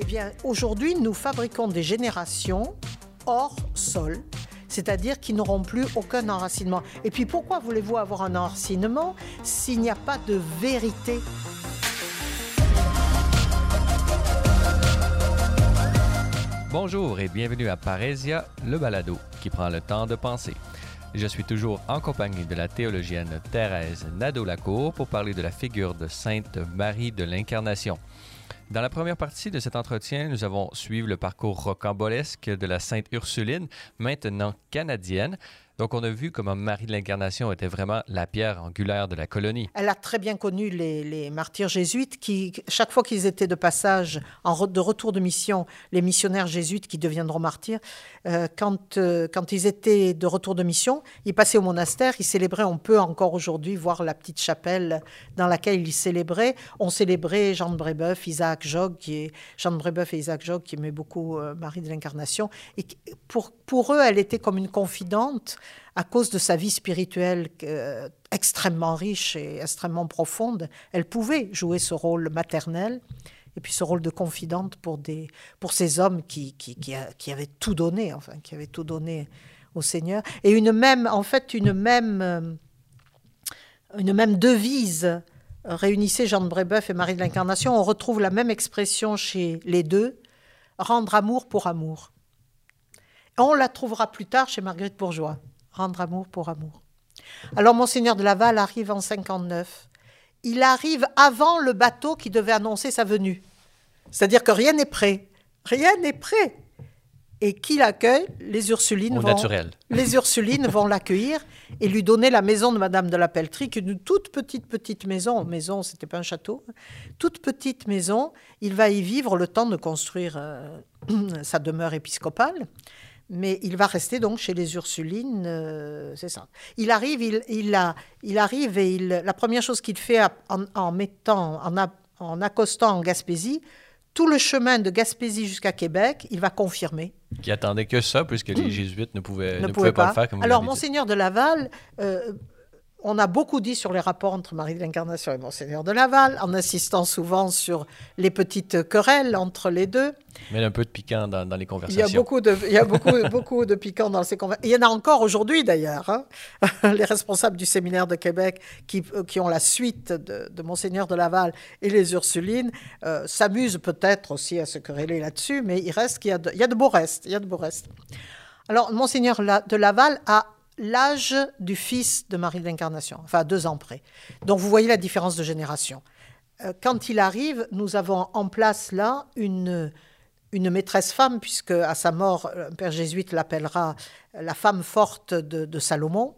Eh bien, aujourd'hui, nous fabriquons des générations hors sol, c'est-à-dire qui n'auront plus aucun enracinement. Et puis, pourquoi voulez-vous avoir un enracinement s'il n'y a pas de vérité? Bonjour et bienvenue à Parésia, le balado qui prend le temps de penser. Je suis toujours en compagnie de la théologienne Thérèse Nadeau-Lacour pour parler de la figure de Sainte Marie de l'Incarnation. Dans la première partie de cet entretien, nous avons suivi le parcours rocambolesque de la Sainte Ursuline, maintenant canadienne, donc, on a vu comment Marie de l'Incarnation était vraiment la pierre angulaire de la colonie. Elle a très bien connu les, martyrs jésuites qui, chaque fois qu'ils étaient de passage, en de retour de mission, les missionnaires jésuites qui deviendront martyrs, euh, quand, euh, quand ils étaient de retour de mission, ils passaient au monastère, ils célébraient, on peut encore aujourd'hui voir la petite chapelle dans laquelle ils célébraient. On célébrait Jean de Brébeuf, Isaac Jogues, qui est, Jean de Brébeuf et Isaac Jogues qui aimaient beaucoup euh, Marie de l'Incarnation. Et pour, eux, elle était comme une confidente à cause de sa vie spirituelle extrêmement riche et extrêmement profonde, elle pouvait jouer ce rôle maternel et puis ce rôle de confidente pour, des, pour ces hommes qui, qui, qui, avaient tout donné, enfin, qui avaient tout donné au Seigneur. Et une même, en fait, une même, euh, une même devise réunissait Jean de Brébeuf et Marie de l'Incarnation. On retrouve la même expression chez les deux, rendre amour pour amour. On la trouvera plus tard chez Marguerite Bourgeois rendre amour pour amour. Alors Monseigneur de Laval arrive en 59. Il arrive avant le bateau qui devait annoncer sa venue. C'est-à-dire que rien n'est prêt. Rien n'est prêt. Et qui l'accueille? Les Ursulines. Au vont, naturel. Les Ursulines vont l'accueillir et lui donner la maison de Madame de la Pelletrie, qui est une toute petite, petite maison. Maison, c'était pas un château. Toute petite maison. Il va y vivre le temps de construire euh, sa demeure épiscopale mais il va rester donc chez les Ursulines, euh, c'est ça. Il arrive, il, il, a, il arrive et il, la première chose qu'il fait en, mettant, en, en, accostant en Gaspésie, tout le chemin de Gaspésie jusqu'à Québec, il va confirmer. Qui attendait que ça, puisque les jésuites ne pouvaient, ne, pouvaient, pas. le faire comme Alors, Monseigneur de Laval, euh, on a beaucoup dit sur les rapports entre Marie de l'Incarnation et Monseigneur de Laval, en insistant souvent sur les petites querelles entre les deux. Mais un peu de piquant dans, les conversations. Il y a beaucoup de, il y a beaucoup, beaucoup de piquant dans ces conversations. Il y en a encore aujourd'hui d'ailleurs. Hein. les responsables du séminaire de Québec qui, euh, qui ont la suite de, de Monseigneur de Laval et les Ursulines euh, s'amusent peut-être aussi à se quereller là-dessus, mais il reste qu'il y a de, il y a de beaux restes. Il y a de beaux restes. Alors, Monseigneur de Laval a l'âge du fils de Marie de l'Incarnation, enfin deux ans près. Donc vous voyez la différence de génération. Euh, quand il arrive, nous avons en place là une, une maîtresse femme, puisque à sa mort, un père jésuite l'appellera la femme forte de, Salomon.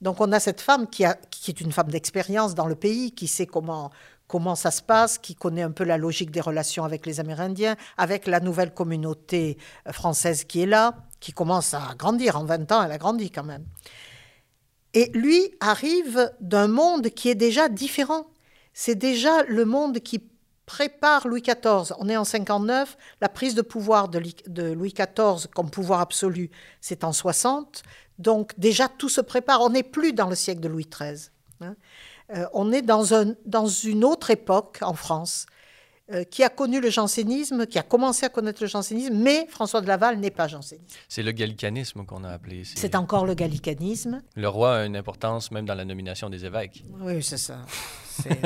Donc on a cette femme qui, est une femme d'expérience dans le pays, qui sait comment, comment ça se passe, qui connaît un peu la logique des relations avec les Amérindiens, avec la nouvelle communauté française qui est là qui commence à grandir. En 20 ans, elle a grandi quand même. Et lui arrive d'un monde qui est déjà différent. C'est déjà le monde qui prépare Louis XIV. On est en 59, la prise de pouvoir de Louis XIV comme pouvoir absolu, c'est en 60. Donc déjà, tout se prépare. On n'est plus dans le siècle de Louis XIII. Euh, on est dans, un, dans une autre époque en France. Euh, qui a connu le jansénisme, qui a commencé à connaître le jansénisme, mais François de Laval n'est pas janséniste. C'est le gallicanisme qu'on a appelé. C'est encore le gallicanisme. Le roi a une importance même dans la nomination des évêques. Oui, c'est ça.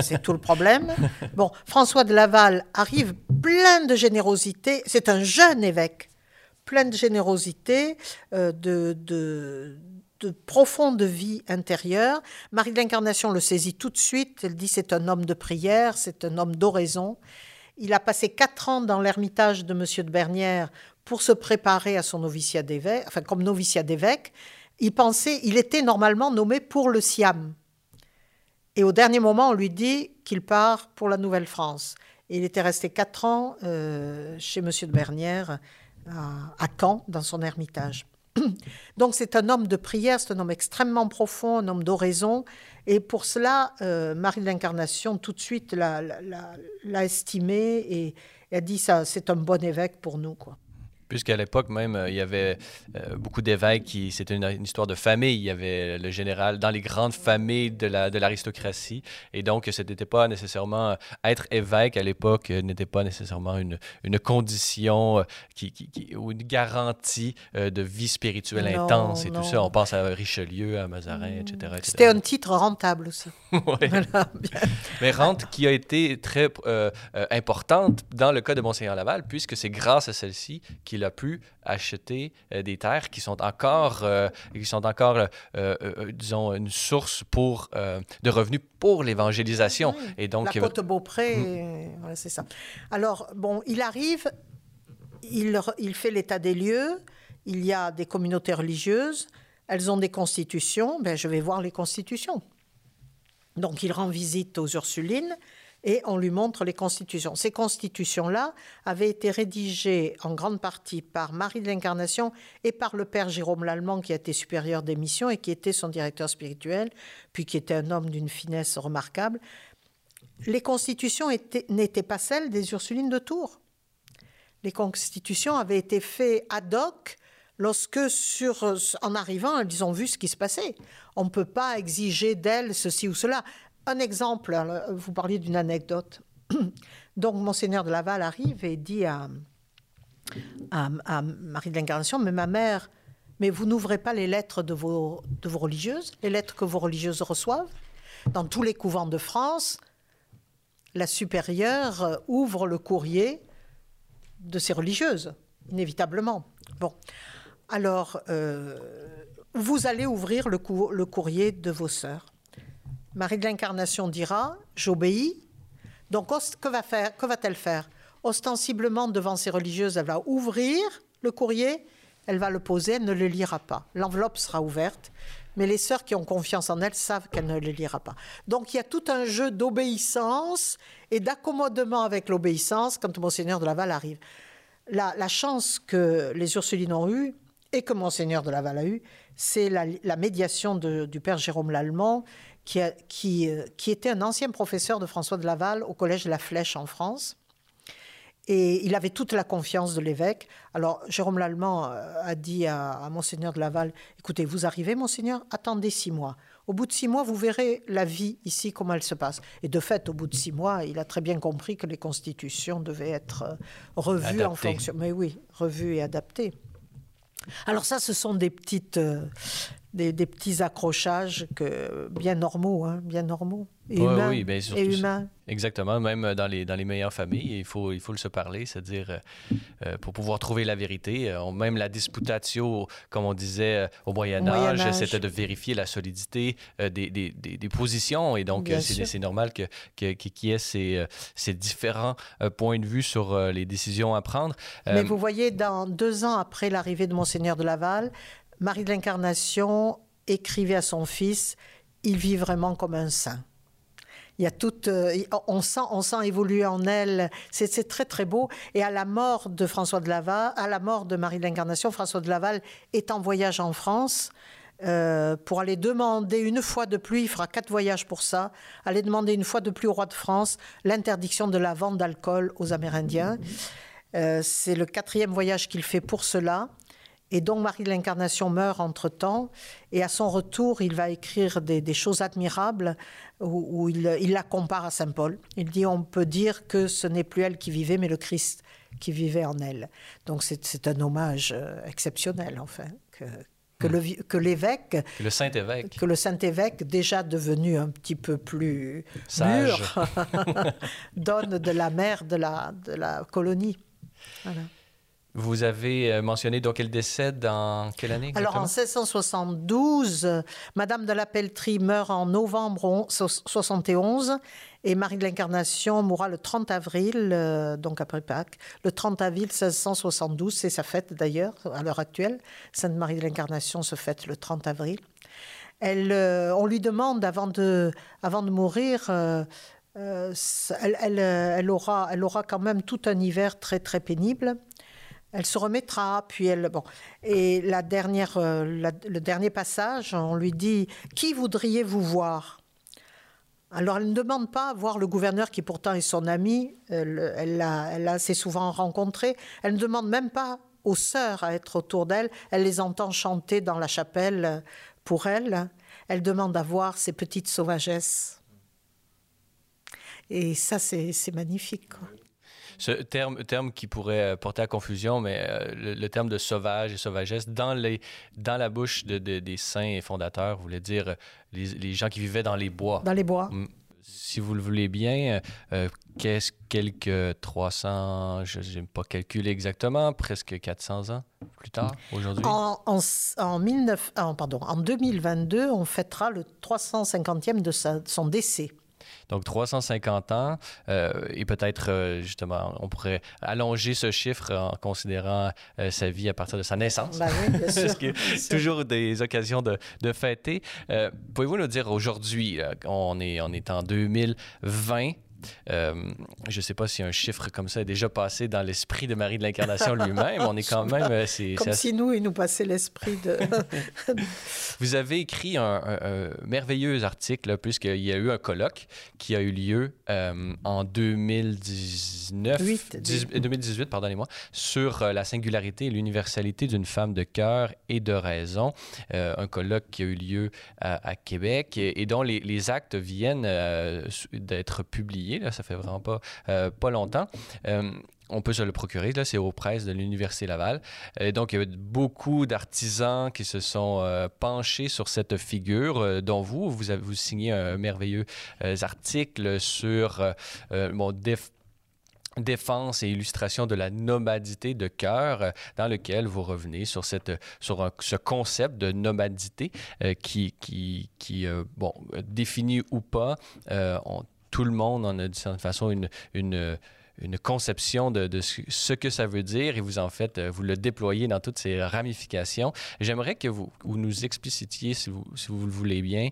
C'est tout le problème. Bon, François de Laval arrive plein de générosité. C'est un jeune évêque, plein de générosité, euh, de, de, de profonde vie intérieure. Marie de l'Incarnation le saisit tout de suite. Elle dit c'est un homme de prière, c'est un homme d'oraison. Il a passé quatre ans dans l'ermitage de Monsieur de Bernières pour se préparer à son noviciat d'évêque, enfin comme noviciat d'évêque. Il pensait, il était normalement nommé pour le Siam. Et au dernier moment, on lui dit qu'il part pour la Nouvelle-France. il était resté quatre ans euh, chez Monsieur de Bernières à, à Caen, dans son ermitage. Donc c'est un homme de prière, c'est un homme extrêmement profond, un homme d'oraison. Et pour cela, euh, Marie de l'Incarnation tout de suite l'a estimé et, a dit ça, c'est un bon évêque pour nous. Quoi. Puisqu'à l'époque même, euh, il y avait euh, beaucoup d'évêques qui, c'était une, histoire de famille. Il y avait le général dans les grandes familles de, la, de l'aristocratie. Et donc, ce n'était pas nécessairement, être évêque à l'époque n'était pas nécessairement une, une condition qui, qui, ou une garantie de vie spirituelle intense et tout ça. On pense à Richelieu, à Mazarin, etc., C'était un titre rentable aussi. oui. Mais rente qui a été très importante dans le cas de Monseigneur Laval, puisque c'est grâce à celle-ci qu'il a pu acheter euh, des terres qui sont encore, euh, qui sont encore euh, disons, une source pour, de revenus pour l'évangélisation. Et donc, La côte Beaupré, mm. c'est ça. Alors, bon, il arrive, il, il fait l'état des lieux, il y a des communautés religieuses, elles ont des constitutions, ben, je vais voir les constitutions. Donc il rend visite aux Ursulines et on lui montre les constitutions. Ces constitutions-là avaient été rédigées en grande partie par Marie de l'Incarnation et par le père Jérôme Lallemand, qui a été supérieur des missions et qui était son directeur spirituel, puis qui était un homme d'une finesse remarquable. Les constitutions n'étaient pas celles des Ursulines de Tours. Les constitutions avaient été faites ad hoc lorsque, en arrivant, elles ont vu ce qui se passait. On ne peut pas exiger d'elles ceci ou cela. Un exemple, vous parliez d'une anecdote. Donc, Monseigneur de Laval arrive et dit à, Marie de l'Incarnation, mais ma mère, mais vous n'ouvrez pas les lettres de vos, religieuses, les lettres que vos religieuses reçoivent Dans tous les couvents de France, la supérieure ouvre le courrier de ses religieuses, inévitablement. Bon, alors, euh, vous allez ouvrir le courrier de vos sœurs. Marie de l'Incarnation dira J'obéis. Donc, que va-t-elle va faire Ostensiblement, devant ses religieuses, elle va ouvrir le courrier, elle va le poser, elle ne le lira pas. L'enveloppe sera ouverte, mais les sœurs qui ont confiance en elle savent qu'elle ne le lira pas. Donc, il y a tout un jeu d'obéissance et d'accommodement avec l'obéissance quand Monseigneur de Laval arrive. La, la chance que les Ursulines ont eue, et que Monseigneur de Laval a eue, c'est la, médiation du Père Jérôme Lallemand, euh, qui, était un ancien professeur de François de Laval au Collège de la Flèche en France. Et il avait toute la confiance de l'évêque. Alors, Jérôme Lallemand euh, a dit à, Monseigneur de Laval Écoutez, vous arrivez, Monseigneur, attendez six mois. Au bout de six mois, vous verrez la vie ici, comment elle se passe. Et de fait, au bout de six mois, il a très bien compris que les constitutions devaient être euh, revues en fonction. Mais oui, revues et adaptées. Alors ça, ce sont des petites, des, petits accrochages que, bien normaux, hein, bien normaux. Et humains. Oui, bien, et humains. Exactement, même dans les, dans les meilleures familles, il faut, il faut le se parler, c'est-à-dire euh, euh, pour pouvoir trouver la vérité. Euh, même la disputatio, comme on disait au Moyen Âge, c'était de vérifier la solidité des, des, des, positions. Et donc, c'est normal qu'il que, y ait ces, ces différents points de vue sur les décisions à prendre. Mais vous voyez, dans deux ans après l'arrivée de Monseigneur de Laval, Marie de l'Incarnation écrivait à son fils Il vit vraiment comme un saint. Il y a tout, euh, on, sent, on sent évoluer en elle. C'est très, très beau. Et à la mort de François de Laval, à la mort de Marie de l'Incarnation, François de Laval est en voyage en France. Euh, pour aller demander une fois de plus, il fera quatre voyages pour ça, aller demander une fois de plus au roi de France l'interdiction de la vente d'alcool aux Amérindiens. Euh, c'est le quatrième voyage qu'il fait pour cela. Et donc Marie de l'Incarnation meurt entre-temps, et à son retour, il va écrire des, choses admirables où, il, la compare à Saint Paul. Il dit on peut dire que ce n'est plus elle qui vivait, mais le Christ qui vivait en elle. Donc c'est un hommage euh, exceptionnel, enfin, que, que l'évêque, le, Saint-Évêque, que le Saint-Évêque, déjà devenu un petit peu plus Sage. donne de la mère de la, de la colonie. Voilà. Vous avez euh, mentionné donc elle décède en quelle année Alors en 1672, Madame de la Pelletrie meurt en novembre 71 et Marie de l'Incarnation mourra le 30 avril, euh, donc après Pâques, le 30 avril 1672, c'est sa fête d'ailleurs à l'heure actuelle. Sainte Marie de l'Incarnation se fête le 30 avril. Elle, euh, on lui demande avant de, avant de mourir. elle, elle, elle, aura, elle aura quand même tout un hiver très très pénible. Elle se remettra, puis elle. Bon. Et la dernière, euh, le dernier passage, on lui dit Qui voudriez-vous voir? Alors elle ne demande pas à voir le gouverneur qui pourtant est son ami, elle l'a assez souvent rencontré. Elle ne demande même pas aux sœurs à être autour d'elle. Elle les entend chanter dans la chapelle pour elle. Elle demande à voir ces petites sauvagesses. Et ça, c'est magnifique. Ce terme, terme qui pourrait porter à confusion, mais euh, le, terme de sauvage et sauvagesse, dans, les, dans la bouche de, des saints et fondateurs, voulait dire les, les, gens qui vivaient dans les bois. Dans les bois. Mm. Si vous le voulez bien, euh, qu'est-ce quelques 300, je n'ai pas calculé exactement, presque 400 ans plus tard, aujourd'hui? En, en, en, pardon, en 2022, on fêtera le 350e de son décès. Donc 350 ans, euh, et peut-être euh, justement, on pourrait allonger ce chiffre en considérant euh, sa vie à partir de sa naissance. Ben oui, bien sûr. toujours des occasions de, de fêter. Pouvez-vous nous dire aujourd'hui, on est, on est en 2020, euh, je ne sais pas si un chiffre comme ça est déjà passé dans l'esprit de Marie de l'Incarnation lui-même. On est quand même. Euh, c'est, comme si nous, il nous passait l'esprit de. Vous avez écrit un, merveilleux article, puisqu'il y a eu un colloque qui a eu lieu euh, en 2019. 2018, pardonnez-moi, sur la singularité et l'universalité d'une femme de cœur et de raison. un colloque qui a eu lieu à, Québec et, dont les, les actes viennent d'être publiés ça fait vraiment pas, euh, pas longtemps euh, on peut se le procurer, là, c'est aux presses de l'Université Laval. Et donc, il y a beaucoup d'artisans qui se sont euh, penchés sur cette figure, dont vous, vous avez vous signé un merveilleux article sur mon défense et illustration de la nomadité de cœur, dans lequel vous revenez sur, cette, sur ce concept de nomadité qui, qui, qui bon, défini ou pas, on, tout le monde en a d'une certaine façon une, une, une conception de, ce que ça veut dire et vous en faites, euh, vous le déployez dans toutes ses ramifications. J'aimerais que vous, nous explicitiez, si vous, si vous le voulez bien,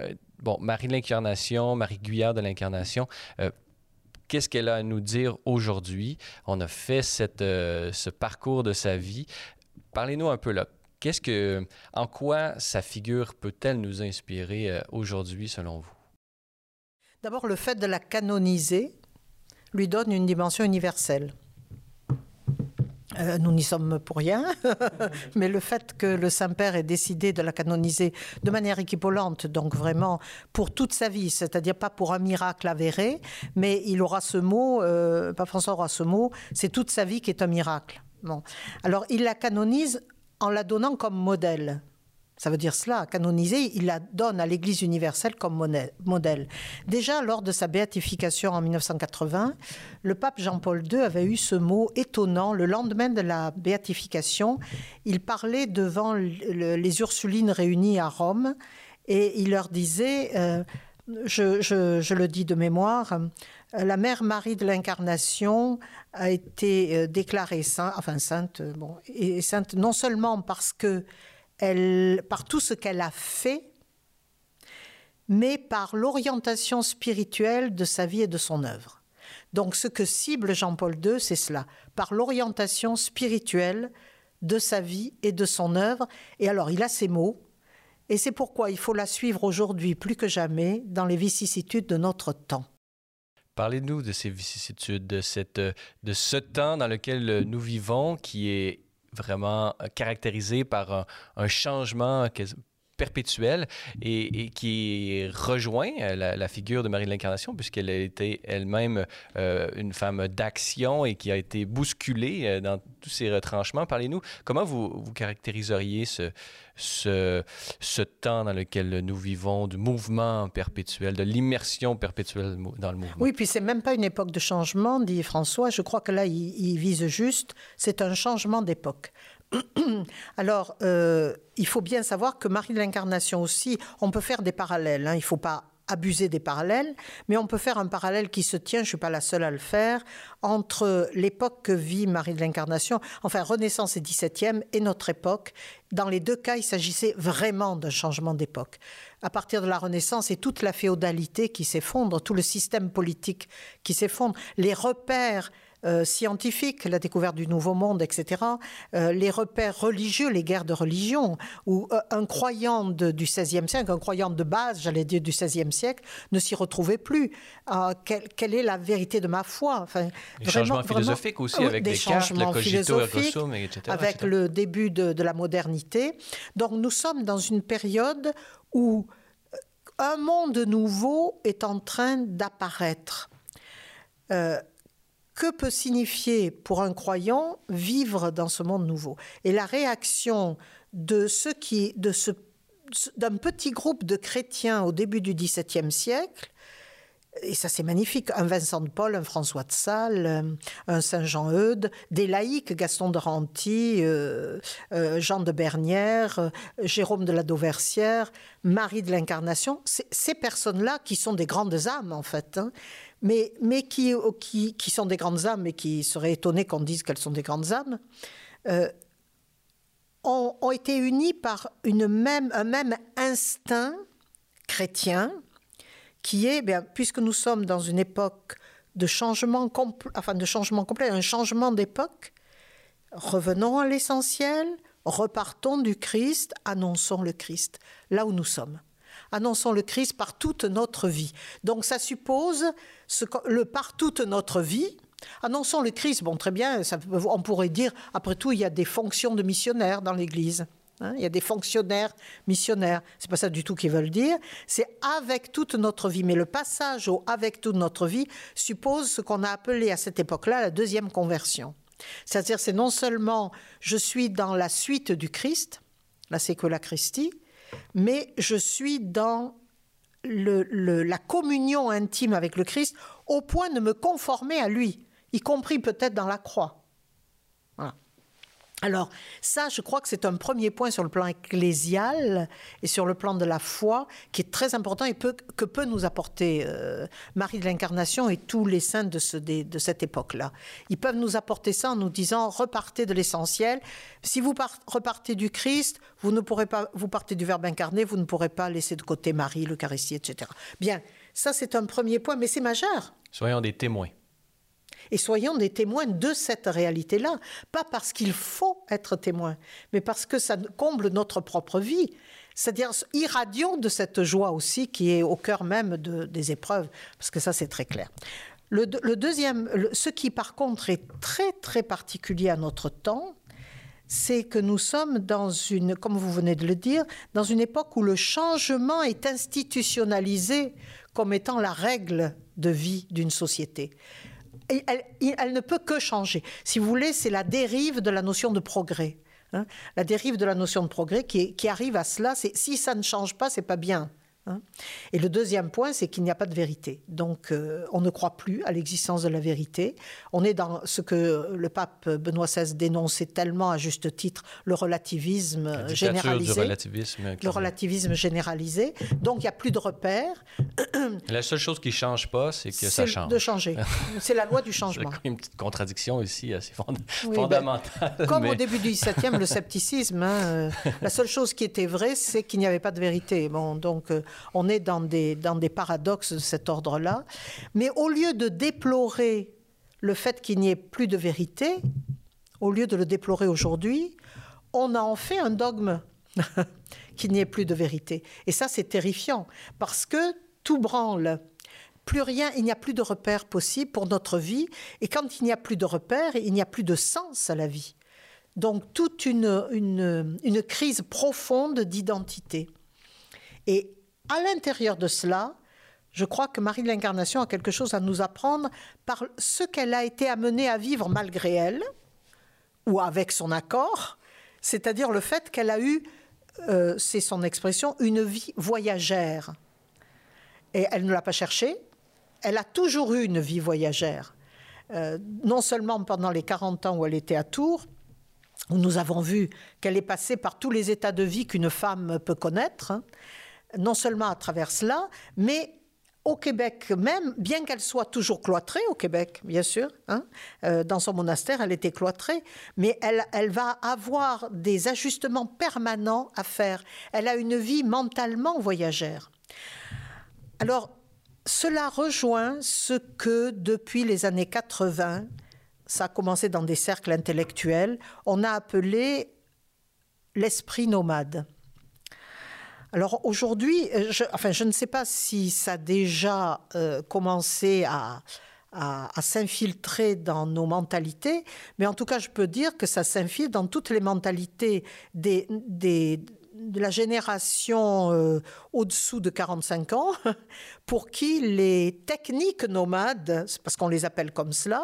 euh, bon, Marie de l'Incarnation, Marie Guyard de l'Incarnation, euh, qu'est-ce qu'elle a à nous dire aujourd'hui? On a fait cette, ce parcours de sa vie. Parlez-nous un peu là. Qu'est-ce que, en quoi sa figure peut-elle nous inspirer aujourd'hui selon vous? D'abord, le fait de la canoniser lui donne une dimension universelle. Euh, nous n'y sommes pour rien, mais le fait que le Saint-Père ait décidé de la canoniser de manière équivalente, donc vraiment pour toute sa vie, c'est-à-dire pas pour un miracle avéré, mais il aura ce mot, euh, pas François aura ce mot, c'est toute sa vie qui est un miracle. Alors il la canonise en la donnant comme modèle. Ça veut dire cela, canoniser, il la donne à l'Église universelle comme modèle. Déjà, lors de sa béatification en 1980, le pape Jean-Paul II avait eu ce mot étonnant. Le lendemain de la béatification, il parlait devant les Ursulines réunies à Rome et il leur disait, euh, je, le dis de mémoire, la mère Marie de l'Incarnation a été euh, déclarée sainte, enfin sainte, bon, et sainte non seulement parce que par tout ce qu'elle a fait, mais par l'orientation spirituelle de sa vie et de son œuvre. Donc ce que cible Jean-Paul II, c'est cela, par l'orientation spirituelle de sa vie et de son œuvre. Et alors il a ces mots, et c'est pourquoi il faut la suivre aujourd'hui plus que jamais dans les vicissitudes de notre temps. Parlez-nous de ces vicissitudes, de ce temps dans lequel nous vivons qui est vraiment euh, caractérisé par un, un changement perpétuel et, qui rejoint euh, la, figure de Marie de l'Incarnation puisqu'elle a été elle-même euh, une femme d'action et qui a été bousculée dans tous ses retranchements. Parlez-nous, comment vous, vous caractériseriez ce, ce, ce, temps dans lequel nous vivons, du mouvement perpétuel, de l'immersion perpétuelle dans le mouvement? Oui, puis c'est même pas une époque de changement, dit François. Je crois que là, il, il vise juste, c'est un changement d'époque. Alors, euh, il faut bien savoir que Marie de l'Incarnation aussi, on peut faire des parallèles. Hein. il ne faut pas abuser des parallèles, mais on peut faire un parallèle qui se tient, je ne suis pas la seule à le faire, entre l'époque que vit Marie de l'Incarnation, enfin Renaissance et 17e, et notre époque. Dans les deux cas, il s'agissait vraiment d'un changement d'époque. À partir de la Renaissance, et toute la féodalité qui s'effondre, tout le système politique qui s'effondre, les repères euh, scientifiques, la découverte du Nouveau Monde, etc., euh, les repères religieux, les guerres de religion, où euh, un croyant de, du XVIe siècle, un croyant de base, j'allais dire du XVIe siècle, ne s'y retrouvait plus. Euh, quelle, quelle est la vérité de ma foi? Enfin, Les changements philosophiques aussi, avec des le changements philosophiques, etc. avec etc. le début de, de la modernité. Donc nous sommes dans une période où euh, un monde nouveau est en train d'apparaître. Euh, que peut signifier pour un croyant vivre dans ce monde nouveau. Et la réaction de ceux qui, de ce, d'un petit groupe de chrétiens au début du XVIIe siècle, et ça c'est magnifique, un Vincent de Paul, un François de Sales, euh, un Saint Jean Eudes, des laïcs, Gaston de Ranty, euh, euh, Jean de Bernière, Jérôme de la Dauversière, Marie de l'Incarnation, ces personnes-là qui sont des grandes âmes en fait, hein, mais, mais qui, qui, qui sont des grandes âmes et qui seraient étonnés qu'on dise qu'elles sont des grandes âmes, ont, été unis par une même, un même instinct chrétien qui est, bien, puisque nous sommes dans une époque de changement, enfin de changement complet, un changement d'époque, revenons à l'essentiel, repartons du Christ, annonçons le Christ, là où nous sommes. Annonçons le Christ par toute notre vie. Donc ça suppose ce le par toute notre vie. Annonçons le Christ, bon très bien, ça on pourrait dire, après tout, il y a des fonctions de missionnaires dans l'Église. Hein, il y a des fonctionnaires missionnaires. C'est pas ça du tout qu'ils veulent dire. C'est avec toute notre vie. Mais le passage au avec toute notre vie suppose ce qu'on a appelé à cette époque-là la deuxième conversion. C'est-à-dire, c'est non seulement je suis dans la suite du Christ, la sequela Christi, mais je suis dans la communion intime avec le Christ au point de me conformer à lui, y compris peut-être dans la croix. Alors, ça, je crois que c'est un premier point sur le plan ecclésial et sur le plan de la foi qui est très important et que peut nous apporter euh, Marie de l'Incarnation et tous les saints de, cette époque-là. Ils peuvent nous apporter ça en nous disant repartez de l'essentiel. Si vous par- repartez du Christ, vous ne pourrez pas, vous partez du Verbe incarné, vous ne pourrez pas laisser de côté Marie, l'Eucharistie, etc. Bien, ça c'est un premier point, mais c'est majeur. Soyons des témoins. Et soyons des témoins de cette réalité-là. Pas parce qu'il faut être témoin, mais parce que ça comble notre propre vie. C'est-à-dire, irradions de cette joie aussi qui est au cœur même de- des épreuves, parce que ça, c'est très clair. Le, deux- le deuxième, ce qui par contre est très, très particulier à notre temps, c'est que nous sommes dans une, comme vous venez de le dire, dans une époque où le changement est institutionnalisé comme étant la règle de vie d'une société. Elle, ne peut que changer. Si vous voulez, c'est la dérive de la notion de progrès. hein. La dérive de la notion de progrès qui, qui arrive à cela, c'est si ça ne change pas, c'est pas bien. Hein. Et le deuxième point, c'est qu'il n'y a pas de vérité. Donc, euh, on ne croit plus à l'existence de la vérité. On est dans ce que le pape Benoît XVI dénonçait tellement à juste titre, le relativisme généralisé. du relativisme. Le relativisme généralisé. Donc, il n'y a plus de repères. La seule chose qui ne change pas, c'est que ça C'est change. de changer. c'est la loi du C'est changement. une petite contradiction ici assez fond- Oui, fondamentale. Comme mais- au début du XVIIe, le scepticisme. hein, euh, la seule chose qui était vraie, c'est qu'il n'y avait pas de vérité. Bon, donc, euh, on est dans des, dans des paradoxes de cet ordre-là. Mais au lieu de déplorer le fait qu'il n'y ait plus de vérité, au lieu de le déplorer aujourd'hui, on a en fait un dogme qu'il n'y ait plus de vérité. Et ça, c'est terrifiant, parce que tout branle. Plus rien, il n'y a plus de repères possibles pour notre vie. Et quand il n'y a plus de repères, il n'y a plus de sens à la vie. Donc toute une, une, une crise profonde d'identité. Et à l'intérieur de cela, je crois que Marie de l'Incarnation a quelque chose à nous apprendre par ce qu'elle a été amenée à vivre malgré elle, ou avec son accord, c'est-à-dire le fait qu'elle a eu, euh, c'est son expression, une vie voyagère. Et elle ne l'a pas cherchée, elle a toujours eu une vie voyagère. Euh, non seulement pendant les 40 ans où elle était à Tours, où nous avons vu qu'elle est passée par tous les états de vie qu'une femme peut connaître, hein, non seulement à travers cela, mais au Québec même, bien qu'elle soit toujours cloîtrée au Québec, bien sûr, hein, euh, dans son monastère, elle était cloîtrée, mais elle, elle va avoir des ajustements permanents à faire. Elle a une vie mentalement voyagère. Alors, cela rejoint ce que, depuis les années 80, ça a commencé dans des cercles intellectuels, on a appelé l'esprit nomade. Alors aujourd'hui, euh, je, enfin, je ne sais pas si ça a déjà euh, commencé à, s'infiltrer dans nos mentalités, mais en tout cas, je peux dire que ça s'infiltre dans toutes les mentalités de la génération euh, au-dessous de 45 ans, pour qui les techniques nomades, parce qu'on les appelle comme cela,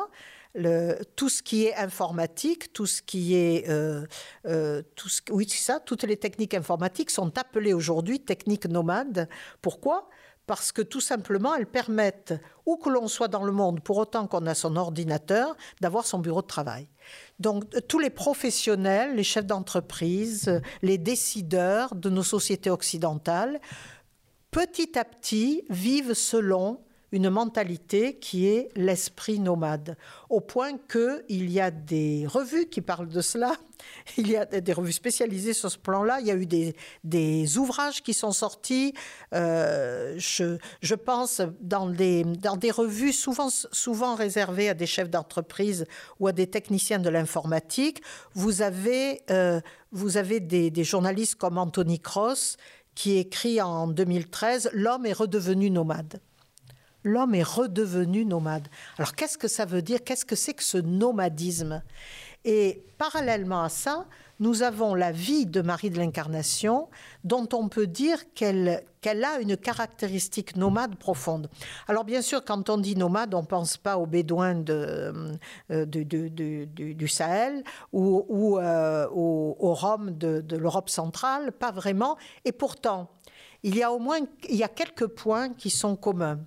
tout ce qui est informatique, tout ce qui est, euh, euh, oui, c'est ça, toutes les techniques informatiques sont appelées aujourd'hui techniques nomades. Pourquoi? Parce que tout simplement, elles permettent, où que l'on soit dans le monde, pour autant qu'on a son ordinateur, d'avoir son bureau de travail. Donc, tous les professionnels, les chefs d'entreprise, les décideurs de nos sociétés occidentales, petit à petit, vivent selon une mentalité qui est l'esprit nomade, au point qu'il y a des revues qui parlent de cela, il y a des revues spécialisées sur ce plan-là, il y a eu des, ouvrages qui sont sortis, euh, je, je, pense dans des, dans des revues souvent, souvent réservées à des chefs d'entreprise ou à des techniciens de l'informatique, vous avez, euh, vous avez des, des journalistes comme Anthony Cross qui écrit en 2013 L'homme est redevenu nomade l'homme est redevenu nomade. Alors qu'est-ce que ça veut dire? Qu'est-ce que c'est que ce nomadisme? Et parallèlement à ça, nous avons la vie de Marie de l'Incarnation, dont on peut dire qu'elle a une caractéristique nomade profonde. Alors bien sûr, quand on dit nomade, on ne pense pas aux Bédouins euh, du Sahel ou, euh, aux, Roms de, de l'Europe centrale, pas vraiment. Et pourtant, il y a au moins il y a quelques points qui sont communs.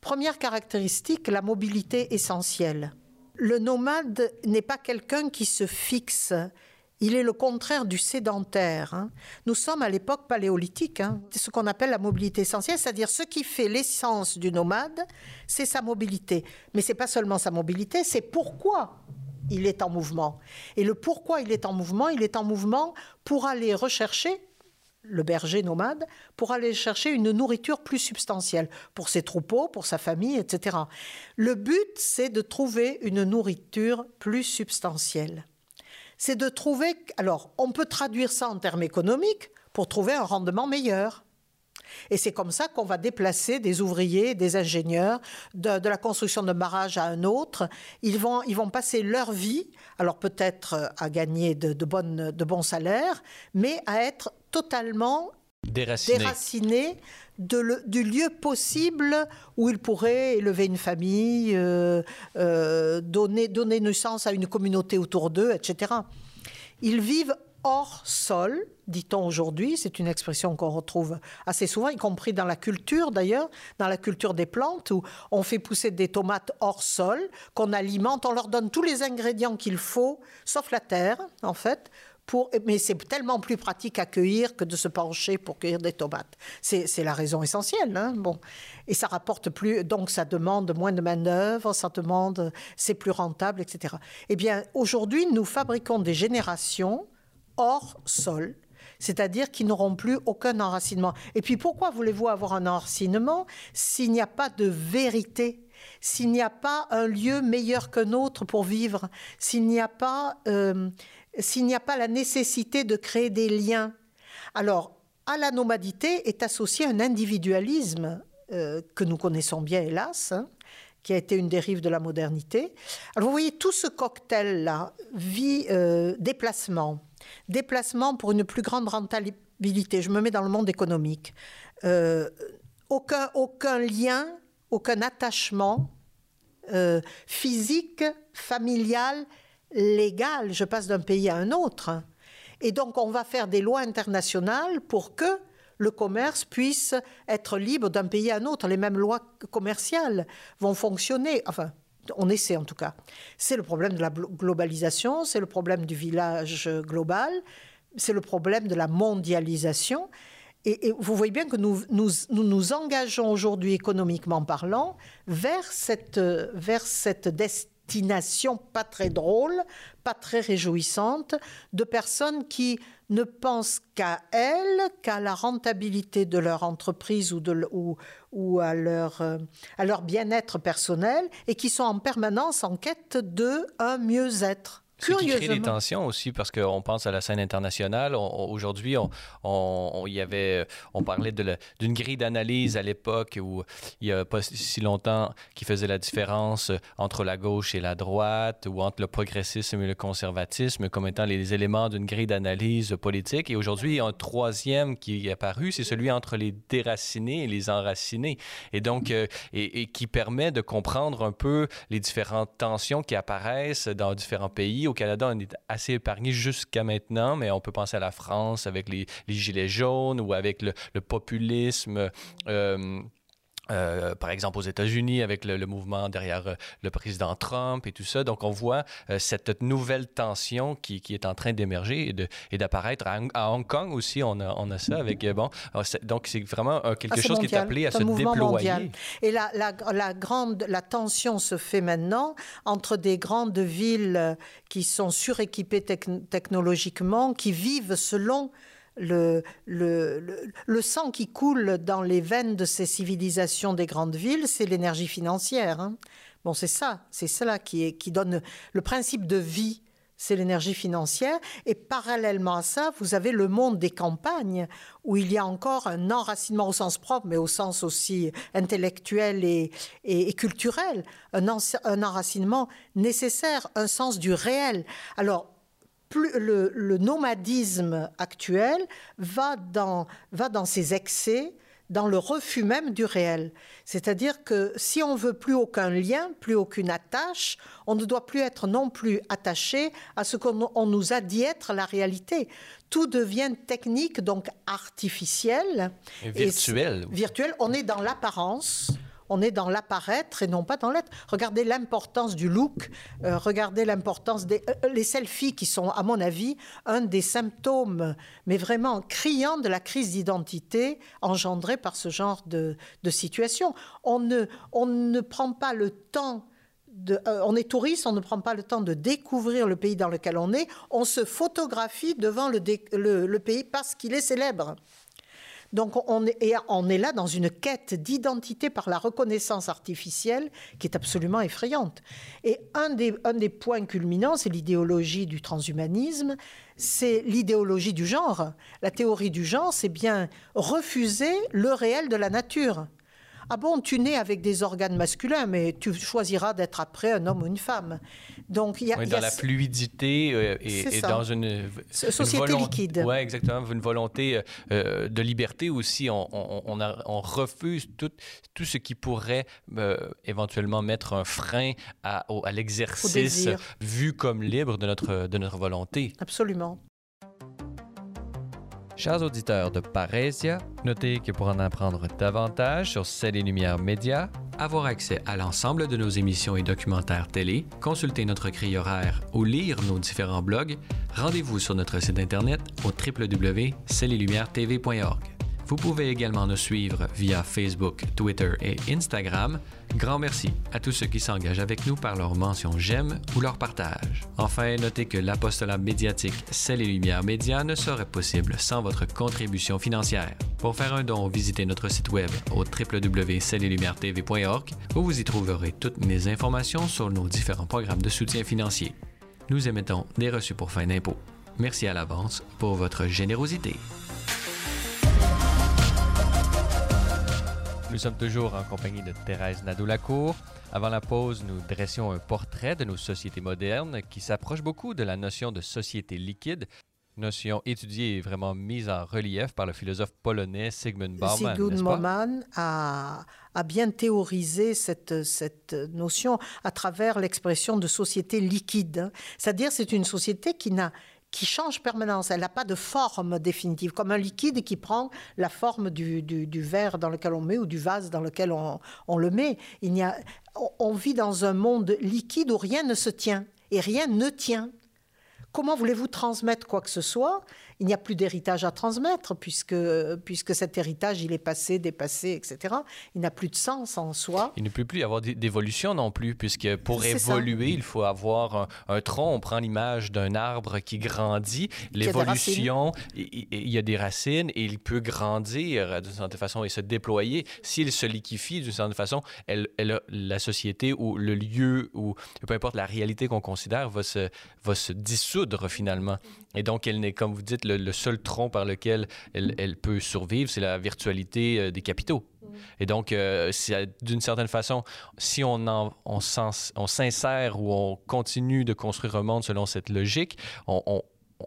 Première caractéristique, la mobilité essentielle. Le nomade n'est pas quelqu'un qui se fixe. Il est le contraire du sédentaire. Hein. Nous sommes à l'époque paléolithique. Hein. C'est ce qu'on appelle la mobilité essentielle, c'est-à-dire ce qui fait l'essence du nomade, c'est sa mobilité. Mais c'est pas seulement sa mobilité, c'est pourquoi il est en mouvement. Et le pourquoi il est en mouvement, il est en mouvement pour aller rechercher le berger nomade, pour aller chercher une nourriture plus substantielle pour ses troupeaux, pour sa famille, etc. Le but, c'est de trouver une nourriture plus substantielle. C'est de trouver, alors on peut traduire ça en termes économiques pour trouver un rendement meilleur. Et c'est comme ça qu'on va déplacer des ouvriers, des ingénieurs de, la construction de barrages à un autre. Ils vont, ils vont passer leur vie, alors peut-être à gagner de, bonnes, de bons salaires, mais à être totalement déracinés, du lieu possible où ils pourraient élever une famille, euh, euh, donner, donner naissance à une communauté autour d'eux, etc. Ils vivent hors sol, dit-on aujourd'hui, c'est une expression qu'on retrouve assez souvent, y compris dans la culture d'ailleurs, dans la culture des plantes, où on fait pousser des tomates hors sol, qu'on alimente, on leur donne tous les ingrédients qu'il faut, sauf la terre, en fait, mais c'est tellement plus pratique à cueillir que de se pencher pour cueillir des tomates. C'est la raison essentielle. Hein bon. Et ça rapporte plus, donc ça demande moins de main-d'œuvre, ça demande, c'est plus rentable, etc. Eh bien, aujourd'hui, nous fabriquons des générations hors sol, c'est-à-dire qui n'auront plus aucun enracinement. Et puis pourquoi voulez-vous avoir un enracinement s'il n'y a pas de vérité? S'il n'y a pas un lieu meilleur qu'un autre pour vivre, s'il n'y a pas euh, s'il n'y a pas la nécessité de créer des liens. Alors, à la nomadité est associé un individualisme euh, que nous connaissons bien, hélas, hein, qui a été une dérive de la modernité. Alors, vous voyez, tout ce cocktail-là, vie, euh, déplacement, déplacement pour une plus grande rentabilité, je me mets dans le monde économique, euh, aucun, aucun lien, aucun attachement physique, familial, légal, je passe d'un pays à un autre. Et donc on va faire des lois internationales pour que le commerce puisse être libre d'un pays à un autre. Les mêmes lois commerciales vont fonctionner. Enfin, on essaie en tout cas. C'est le problème de la globalisation, c'est le problème du village global, c'est le problème de la mondialisation. Et, vous voyez bien que nous nous, nous, engageons aujourd'hui économiquement parlant vers cette, vers cette destination destination pas très drôle, pas très réjouissante, de personnes qui ne pensent qu'à elles, qu'à la rentabilité de leur entreprise ou, à leur, euh, à leur bien-être personnel et qui sont en permanence en quête de un mieux-être. Ce qui crée des tensions aussi parce qu'on pense à la scène internationale. Aujourd'hui, on, on, y avait, on parlait d'une grille d'analyse à l'époque où il n'y a pas si longtemps qui faisait la différence entre la gauche et la droite ou entre le progressisme et le conservatisme comme étant les éléments d'une grille d'analyse politique. Et aujourd'hui, il y a un troisième qui est apparu, c'est celui entre les déracinés et les enracinés. Et donc, euh, et, et qui permet de comprendre un peu les différentes tensions qui apparaissent dans différents pays au Canada, on est assez épargné jusqu'à maintenant, mais on peut penser à la France avec les, gilets jaunes ou avec le, populisme. Euh, euh, par exemple aux États-Unis avec le, mouvement derrière euh, le président Trump et tout ça. Donc on voit euh, cette nouvelle tension qui, qui est en train d'émerger et d'apparaître. À, Hong Kong aussi, on a, on a ça avec... bon, donc c'est vraiment quelque ah, chose qui est appelé à se déployer. Mondial. Et la, la, la, grande, la tension se fait maintenant entre des grandes villes qui sont suréquipées technologiquement, qui vivent selon le, sang qui coule dans les veines de ces civilisations des grandes villes, c'est l'énergie financière. Hein. Bon, c'est ça, c'est cela qui, donne le principe de vie c'est l'énergie financière. Et parallèlement à ça, vous avez le monde des campagnes, où il y a encore un enracinement au sens propre, mais au sens aussi intellectuel et, et, culturel, un, un enracinement nécessaire, un sens du réel. Alors, plus le, nomadisme actuel va dans, va dans ses excès, dans le refus même du réel. C'est-à-dire que si on veut plus aucun lien, plus aucune attache, on ne doit plus être non plus attaché à ce qu'on nous a dit être la réalité. Tout devient technique, donc artificiel. Et virtuel. virtuel. On est dans l'apparence on est dans l'apparaître et non pas dans l'être. Regardez l'importance du look, euh, regardez l'importance des euh, les selfies qui sont, à mon avis, un des symptômes, mais vraiment criants de la crise d'identité engendrée par ce genre de, situation. On ne, on ne prend pas le temps euh, on est touriste, on ne prend pas le temps de découvrir le pays dans lequel on est, on se photographie devant le pays parce qu'il est célèbre. Donc on est, là dans une quête d'identité par la reconnaissance artificielle qui est absolument effrayante. Et un des points culminants, c'est l'idéologie du transhumanisme, c'est l'idéologie du genre. La théorie du genre, c'est bien refuser le réel de la nature. Ah bon, tu nais avec des organes masculins, mais tu choisiras d'être après un homme ou une femme. Donc, il y a. dans la fluidité euh, et, dans une. Société liquide. Oui, exactement. Une volonté euh, euh, de liberté aussi. On, on, refuse tout, tout, ce qui pourrait éventuellement mettre un frein à, à l'exercice vu comme libre de notre, de notre volonté. Absolument. Chers auditeurs de Parésia, notez que pour en apprendre davantage sur Celles et Lumières Média, avoir accès à l'ensemble de nos émissions et documentaires télé, consulter notre grille horaire ou lire nos différents blogs, rendez-vous sur notre site internet au www.cellesetlumières.tv.org. Vous pouvez également nous suivre via Facebook, Twitter et Instagram. Grand merci à tous ceux qui s'engagent avec nous par leur mention j'aime ou leur partage. Enfin, notez que l'apostolat médiatique Celles et Lumières Média ne serait possible sans votre contribution financière. Pour faire un don, visitez notre site web au www.cellesetlumières.tv.org où vous y trouverez toutes mes informations sur nos différents programmes de soutien financier. Nous émettons des reçus pour fin d'impôt. Merci à l'avance pour votre générosité. Nous sommes toujours en compagnie de Thérèse Nadeau-Lacour. Avant la pause, nous dressions un portrait de nos sociétés modernes qui s'approche beaucoup de la notion de société liquide, notion étudiée et vraiment mise en relief par le philosophe polonais Sigmund Bauman. Sigmund Bauman a, a, bien théorisé cette, cette notion à travers l'expression de société liquide. C'est-à-dire c'est une société qui n'a qui change permanence. Elle n'a pas de forme définitive, comme un liquide qui prend la forme du, du, verre dans lequel on met ou du vase dans lequel on, on le met. Il y a, on vit dans un monde liquide où rien ne se tient et rien ne tient. comment voulez-vous transmettre quoi que ce soit Il n'y a plus d'héritage à transmettre puisque, puisque cet héritage, il est passé, dépassé, etc. Il n'a plus de sens en soi. Il ne peut plus y avoir d'évolution non plus, puisque pour évoluer, il faut avoir un, tronc. On prend l'image d'un arbre qui grandit. L'évolution, il, y a des racines et il peut grandir d'une certaine façon et se déployer. S'il se liquifie d'une certaine façon, elle, elle, la société ou le lieu ou peu importe la réalité qu'on considère va se, va se dissoudre finalement. Et donc, elle n'est, comme vous dites, le, seul tronc par lequel elle, elle peut survivre, c'est la virtualité euh, des capitaux. Et donc, euh, d'une certaine façon, si on, en, on, on s'insère ou on continue de construire un monde selon cette logique, on, on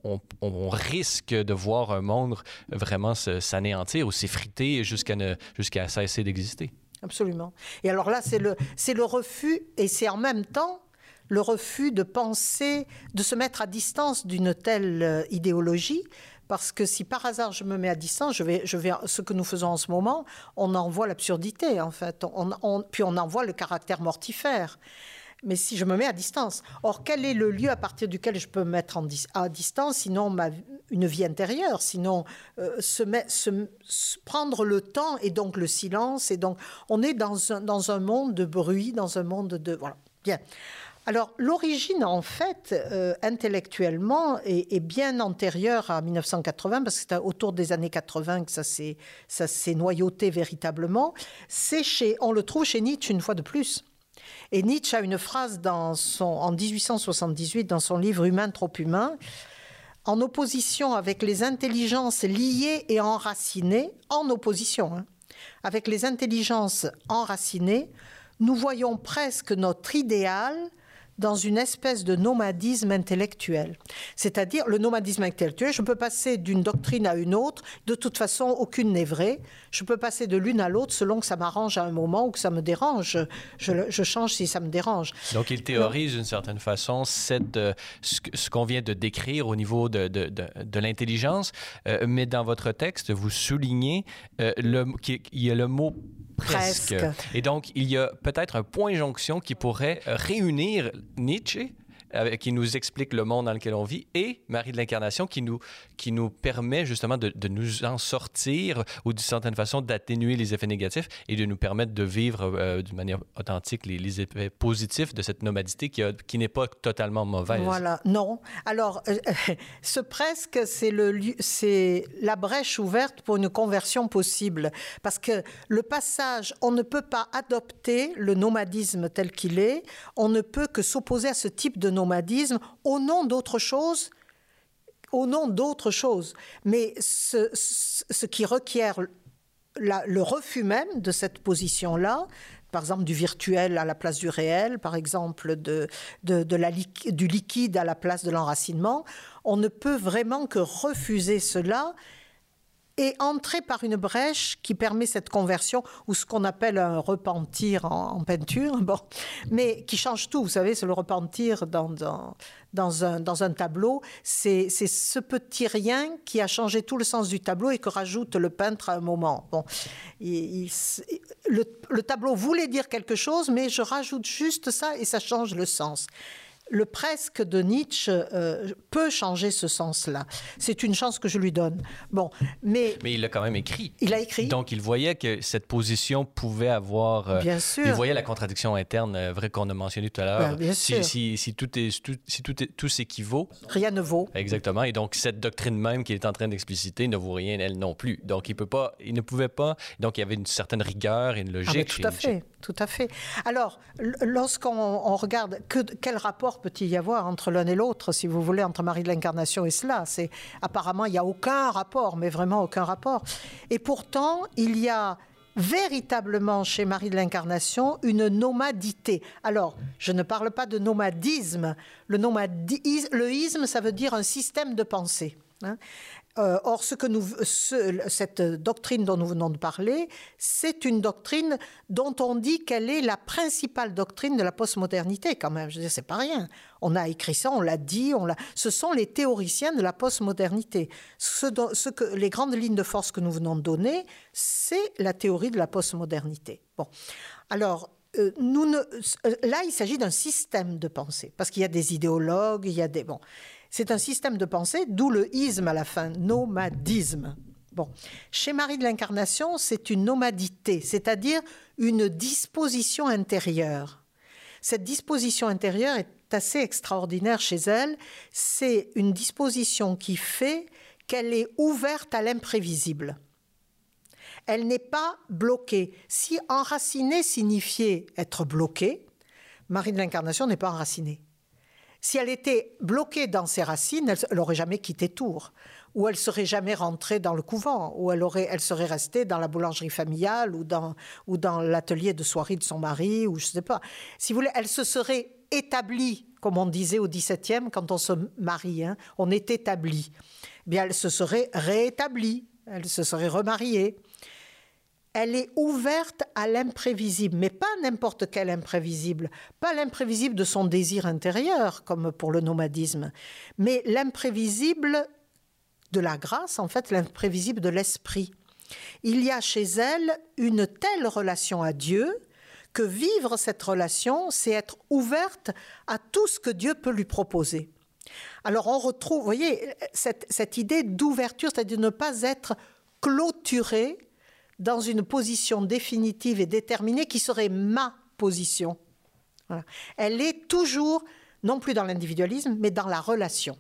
on, on, risque de voir un monde vraiment s'anéantir ou s'effriter jusqu'à jusqu'à cesser d'exister. Absolument. Et alors là, c'est le, c'est le refus, et c'est en même temps le refus de penser, de se mettre à distance d'une telle euh, idéologie, parce que si par hasard je me mets à distance, je vais, je vais, ce que nous faisons en ce moment, on en voit l'absurdité en fait, on, puis on en voit le caractère mortifère. Mais si je me mets à distance, or quel est le lieu à partir duquel je peux me mettre en à distance, sinon ma, une vie intérieure, sinon euh, se, se, prendre le temps et donc le silence, et donc on est dans un, dans un monde de bruit, dans un monde de voilà. Bien. Alors l'origine, en fait, euh, intellectuellement, est, bien antérieure à 1980, parce que c'est autour des années 80 que ça s'est, ça s'est noyauté véritablement. C'est chez, on le trouve chez Nietzsche une fois de plus. Et Nietzsche a une phrase dans son, en 1878 dans son livre Humain trop humain, en opposition avec les intelligences liées et enracinées, en opposition hein, avec les intelligences enracinées, nous voyons presque notre idéal dans une espèce de nomadisme intellectuel. C'est-à-dire, le nomadisme intellectuel, je peux passer d'une doctrine à une autre, de toute façon, aucune n'est vraie. Je peux passer de l'une à l'autre selon que ça m'arrange à un moment ou que ça me dérange. Je, change si ça me dérange. Donc, il théorise d'une certaine façon euh, ce, qu'on vient de décrire au niveau de, de, l'intelligence, euh, mais dans votre texte, vous soulignez euh, qu'il y a le mot presque. Et donc, il y a peut-être un point jonction qui pourrait réunir Nietzsche qui nous explique le monde dans lequel on vit, et Marie de l'Incarnation qui nous, qui nous permet justement de, de nous en sortir ou d'une certaine façon d'atténuer les effets négatifs et de nous permettre de vivre euh, d'une manière authentique les, les, effets positifs de cette nomadité qui, qui n'est pas totalement mauvaise. Voilà, non. Alors, euh, ce presque, c'est la brèche ouverte pour une conversion possible. Parce que le passage, on ne peut pas adopter le nomadisme tel qu'il est, on ne peut que s'opposer à ce type de nomadisme nomadisme au nom d'autre chose, au nom d'autre chose. Mais ce, qui requiert le refus même de cette position-là, par exemple du virtuel à la place du réel, par exemple de, du liquide à la place de l'enracinement, on ne peut vraiment que refuser cela et entrer par une brèche qui permet cette conversion, ou ce qu'on appelle un repentir en, peinture, bon, mais qui change tout. Vous savez, c'est le repentir dans, dans, un, dans un tableau. C'est ce petit rien qui a changé tout le sens du tableau et que rajoute le peintre à un moment. Bon, il, le tableau voulait dire quelque chose, mais je rajoute juste ça et ça change le sens le presque de Nietzsche euh, peut changer ce sens-là. C'est une chance que je lui donne. Bon, mais mais il a quand même écrit. Il a écrit. Donc il voyait que cette position pouvait avoir. Euh, bien sûr. Il voyait la contradiction interne, euh, vrai qu'on a mentionné tout à l'heure. Ben, bien si, sûr. Si, si, tout est si tout est tout s'équivaut. Rien ne vaut. Exactement. Et donc cette doctrine même qu'il est en train d'expliciter ne vaut rien elle non plus. Donc il peut pas, il ne pouvait pas. Donc il y avait une certaine rigueur et une logique. Ah, tout à fait, tout à fait. Alors lorsqu'on regarde que, quel rapport peut-il y avoir entre l'un et l'autre, si vous voulez, entre Marie de l'Incarnation et cela? C'est apparemment il n'y a aucun rapport, mais vraiment aucun rapport. Et pourtant, il y a véritablement chez Marie de l'Incarnation une nomadité. Alors, je ne parle pas de nomadisme. Le, nomadisme, isme, ça veut dire un système de pensée. Hein. Euh, or, cette doctrine dont nous venons de parler, c'est une doctrine dont on dit qu'elle est la principale doctrine de la postmodernité, quand même. Je veux dire, c'est pas rien. On a écrit ça, on l'a dit, on l'a. Ce sont les théoriciens de la postmodernité. Ce, que les grandes lignes de force que nous venons de donner, c'est la théorie de la postmodernité. Bon, alors. Euh, euh, là, il s'agit d'un système de pensée, parce qu'il y a des idéologues, il y a des bon, C'est un système de pensée, d'où le isme à la fin, nomadisme. Bon, chez Marie de l'Incarnation, c'est une nomadité, c'est-à-dire une disposition intérieure. Cette disposition intérieure est assez extraordinaire chez elle. C'est une disposition qui fait qu'elle est ouverte à l'imprévisible. Elle n'est pas bloquée. Si enracinée signifiait être bloquée, Marie de l'Incarnation n'est pas enracinée. Si elle était bloquée dans ses racines, elle n'aurait jamais quitté Tours, ou elle serait jamais rentrée dans le couvent, ou elle, aurait, elle serait restée dans la boulangerie familiale, ou dans, l'atelier de soirée de son mari, ou je ne sais pas. Si vous voulez, elle se serait établie, comme on disait au XVIIe, quand on se marie, hein, on est établi. Eh bien, elle se serait réétablie, elle se serait remariée elle est ouverte à l'imprévisible, mais pas n'importe quel imprévisible, pas l'imprévisible de son désir intérieur, comme pour le nomadisme, mais l'imprévisible de la grâce, en fait, l'imprévisible de l'esprit. Il y a chez elle une telle relation à Dieu que vivre cette relation, c'est être ouverte à tout ce que Dieu peut lui proposer. Alors on retrouve, vous voyez, cette, cette idée d'ouverture, c'est-à-dire ne pas être clôturée dans une position définitive et déterminée qui serait ma position. Elle est toujours, non plus dans l'individualisme, mais dans la relation.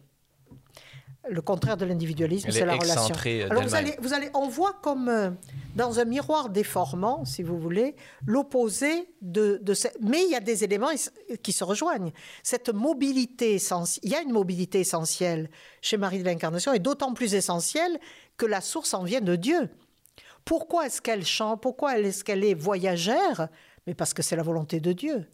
Le contraire de l'individualisme, c'est la relation. Alors vous allez, vous allez, on voit comme euh, dans un miroir déformant, si vous voulez, l'opposé de, de mais il y a des éléments qui se rejoignent. Cette mobilité essentielle, il y a une mobilité essentielle chez Marie de l'Incarnation et d'autant plus essentielle que la source en vient de Dieu. Pourquoi est-ce qu'elle chante? Pourquoi est-ce qu'elle est voyagère? Mais parce que c'est la volonté de Dieu.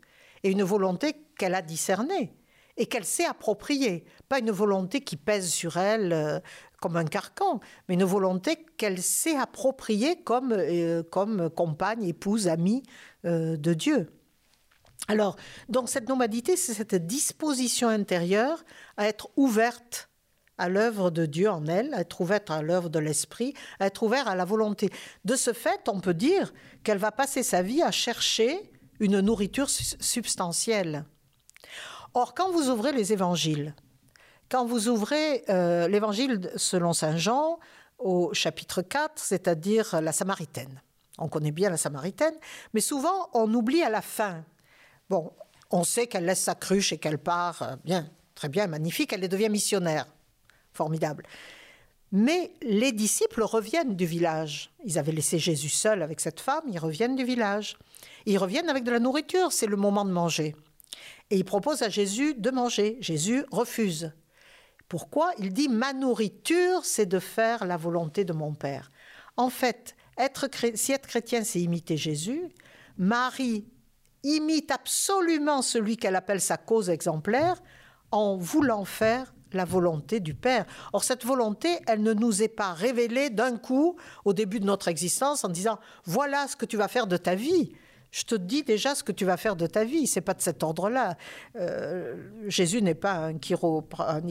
Et une volonté qu'elle a discernée et qu'elle s'est appropriée. Pas une volonté qui pèse sur elle euh, comme un carcan, mais une volonté qu'elle s'est appropriée comme, euh, comme compagne, épouse, amie euh, de Dieu. Alors, donc cette nomadité, c'est cette disposition intérieure à être ouverte à l'œuvre de Dieu en elle, être ouverte à l'œuvre de l'Esprit, être ouverte à la volonté. De ce fait, on peut dire qu'elle va passer sa vie à chercher une nourriture substantielle. Or, quand vous ouvrez les évangiles, quand vous ouvrez euh, l'évangile selon Saint Jean au chapitre 4, c'est-à-dire la Samaritaine, on connaît bien la Samaritaine, mais souvent on oublie à la fin. Bon, on sait qu'elle laisse sa cruche et qu'elle part, euh, bien, très bien, magnifique, elle devient missionnaire formidable. Mais les disciples reviennent du village. Ils avaient laissé Jésus seul avec cette femme, ils reviennent du village. Ils reviennent avec de la nourriture, c'est le moment de manger. Et ils proposent à Jésus de manger. Jésus refuse. Pourquoi? Il dit Ma nourriture, c'est de faire la volonté de mon Père. En fait, être, si être chrétien, c'est imiter Jésus, Marie imite absolument celui qu'elle appelle sa cause exemplaire en voulant faire la volonté du Père. Or, cette volonté, elle ne nous est pas révélée d'un coup au début de notre existence en disant voilà ce que tu vas faire de ta vie. Je te dis déjà ce que tu vas faire de ta vie. C'est pas de cet ordre-là. Euh, Jésus n'est pas un, chiro,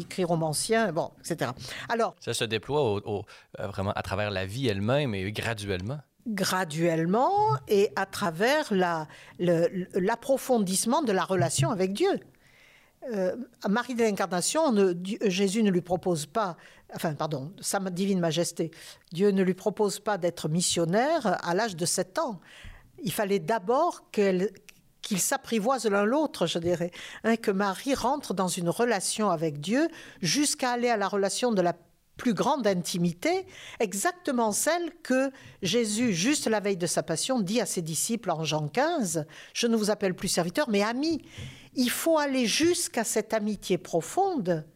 chiromancien, bon, etc. Alors, ça se déploie euh, vraiment à travers la vie elle-même et graduellement graduellement et à travers l'approfondissement de la relation avec Dieu. Euh, à Marie de l'Incarnation, Jésus ne lui propose pas, enfin, pardon, Sa Divine Majesté, Dieu ne lui propose pas d'être missionnaire à l'âge de 7 ans. Il fallait d'abord qu'ils s'apprivoisent l'un l'autre, je dirais, hein, que Marie rentre dans une relation avec Dieu jusqu'à aller à la relation de la plus grande intimité, exactement celle que Jésus, juste la veille de sa passion, dit à ses disciples en Jean 15, Je ne vous appelle plus serviteur, mais ami. Il faut aller jusqu'à cette amitié profonde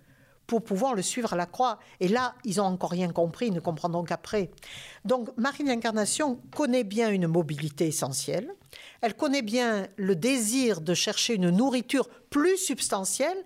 pour pouvoir le suivre à la croix. Et là, ils n'ont encore rien compris, ils ne comprendront qu'après. Donc, Marie d'Incarnation connaît bien une mobilité essentielle. Elle connaît bien le désir de chercher une nourriture plus substantielle,